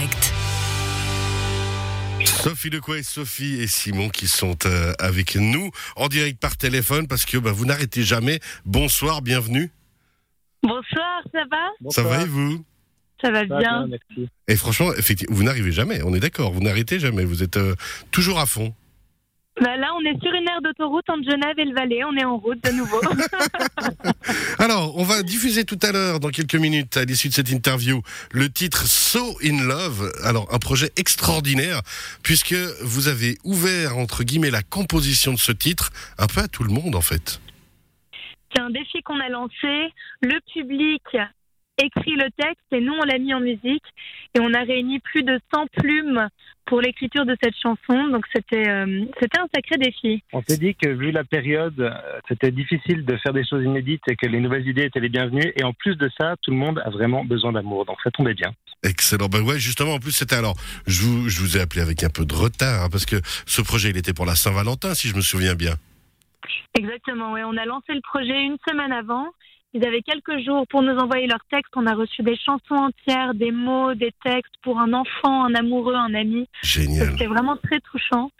direct. Sophie Decouet, Sophie et Simon qui sont euh, avec nous en direct par téléphone parce que bah, vous n'arrêtez jamais. Bonsoir, bienvenue. Bonsoir, ça va? Ça va et vous? Ça va Ça va bien. merci. Et franchement, effectivement, vous n'arrivez jamais, on est d'accord, vous n'arrêtez jamais, vous êtes euh, toujours à fond. Bah là, on est sur une aire d'autoroute entre Genève et le Valais. On est en route de nouveau. Alors, on va diffuser tout à l'heure, dans quelques minutes, à l'issue de cette interview, le titre So in Love. Alors, un projet extraordinaire, puisque vous avez ouvert, entre guillemets, la composition de ce titre un peu à tout le monde, en fait. C'est un défi qu'on a lancé. Le public écrit le texte et nous, on l'a mis en musique. Et on a réuni plus de 100 plumes pour l'écriture de cette chanson. Donc, c'était euh, c'était un sacré défi. On s'est dit que vu la période, euh, c'était difficile de faire des choses inédites et que les nouvelles idées étaient les bienvenues. Et en plus de ça, tout le monde a vraiment besoin d'amour. Donc ça tombait bien. Excellent. Ben ouais, justement, en plus, c'était alors, je vous, je vous ai appelé avec un peu de retard, hein, parce que ce projet, il était pour la Saint-Valentin, si je me souviens bien. Exactement, oui. On a lancé le projet une semaine avant. Ils avaient quelques jours pour nous envoyer leurs textes. On a reçu des chansons entières, des mots, des textes pour un enfant, un amoureux, un ami. Génial. C'était vraiment très touchant.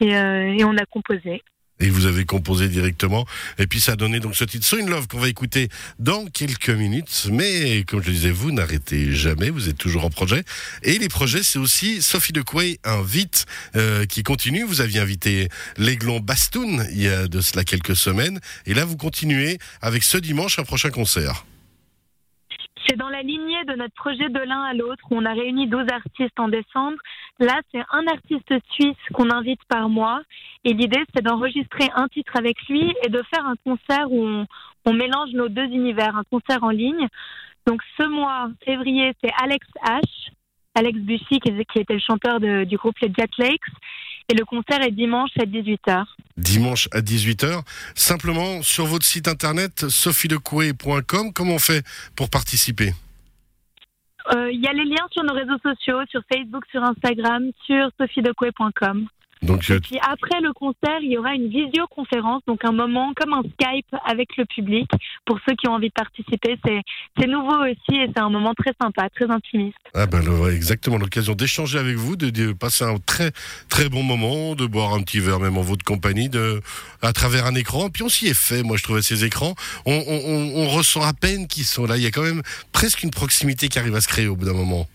Et, euh, et on a composé. Et vous avez composé directement. Et puis ça a donné donc ce titre So in Love qu'on va écouter dans quelques minutes. Mais comme je disais, vous n'arrêtez jamais, vous êtes toujours en projet. Et les projets, c'est aussi Sophie Decouet invite euh, qui continue. Vous aviez invité l'Aiglon Bastoun il y a de cela quelques semaines. Et là, vous continuez avec ce dimanche un prochain concert. C'est dans la lignée de notre projet de l'un à l'autre on a réuni 12 artistes en décembre. Là, c'est un artiste suisse qu'on invite par mois. Et l'idée, c'est d'enregistrer un titre avec lui et de faire un concert où on, mélange nos deux univers, un concert en ligne. Donc ce mois, février, c'est Alex H, Alex Bussy, qui, était le chanteur du groupe Les Jet Lakes. Et le concert est dimanche à 18h. dimanche à 18h. Simplement sur votre site internet sophiedecouet.com, comment on fait pour participer? Il y a les liens sur nos réseaux sociaux, sur Facebook, sur Instagram, sur sophiedecouet.com. Donc Et puis après le concert, il y aura une visioconférence, donc un moment comme un Skype avec le public. Pour ceux qui ont envie de participer, c'est nouveau aussi et c'est un moment très sympa, très intimiste. ah ben, ouais, exactement l'occasion d'échanger avec vous, de, de passer un très très bon moment, de boire un petit verre même en votre compagnie, de à travers un écran. Puis on s'y est fait, moi je trouvais ces écrans, on, on, on- on ressent à peine qu'ils sont là. Il y a quand même presque une proximité qui arrive à se créer au bout d'un moment.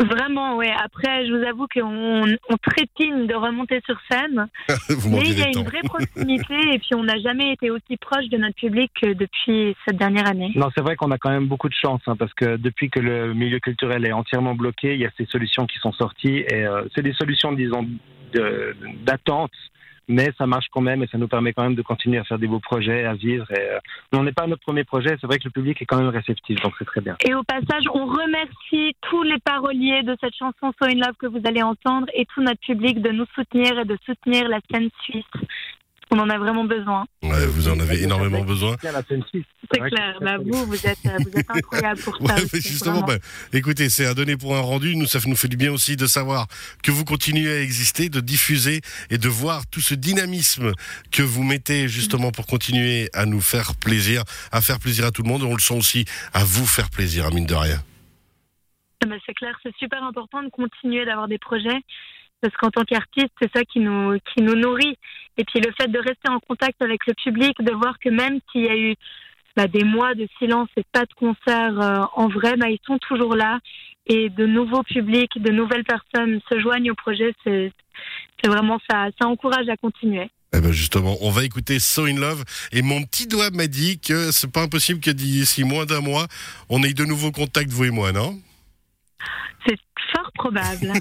Vraiment, ouais. Après, je vous avoue qu'on on trépigne de remonter sur scène, mais il y a une vraie proximité et puis on n'a jamais été aussi proche de notre public que depuis cette dernière année. Non, c'est vrai qu'on a quand même beaucoup de chance hein, parce que depuis que le milieu culturel est entièrement bloqué, il y a ces solutions qui sont sorties et euh, c'est des solutions, disons, de- d'attente. Mais ça marche quand même et ça nous permet quand même de continuer à faire des beaux projets, à vivre. Euh, on n'est pas à notre premier projet, c'est vrai que le public est quand même réceptif, donc c'est très bien. Et au passage, on remercie tous les paroliers de cette chanson So in Love que vous allez entendre et tout notre public de nous soutenir et de soutenir la scène suisse. On en a vraiment besoin. Ouais, vous en avez énormément besoin. C'est clair. Bah, vous, vous êtes, euh, vous êtes incroyable pour ça. aussi, justement, vraiment. bah, écoutez, c'est à donner pour un rendu. Nous, ça nous fait du bien aussi de savoir que vous continuez à exister, de diffuser et de voir tout ce dynamisme que vous mettez justement pour continuer à nous faire plaisir, à faire plaisir à tout le monde. On le sent aussi à vous faire plaisir, à mine de rien. Ah bah, c'est clair, c'est super important de continuer d'avoir des projets parce qu'en tant qu'artiste, c'est ça qui nous, qui nous nourrit. Et puis le fait de rester en contact avec le public, de voir que même s'il y a eu bah, des mois de silence et pas de concert euh, en vrai, bah, ils sont toujours là. Et de nouveaux publics, de nouvelles personnes se joignent au projet, c'est vraiment ça, ça encourage à continuer. Eh ben justement, on va écouter So in Love et mon petit doigt m'a dit que c'est pas impossible que d'ici moins d'un mois, on ait de nouveaux contacts vous et moi, non? Fort probable.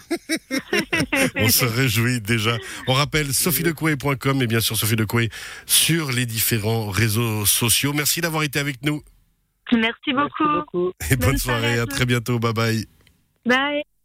On se réjouit déjà. On rappelle sophiedecouet.com et bien sûr Sophie Decouet sur les différents réseaux sociaux. Merci d'avoir été avec nous Merci beaucoup. Merci beaucoup. et bonne Bonne soirée, soirée à très bientôt. Bye bye. Bye.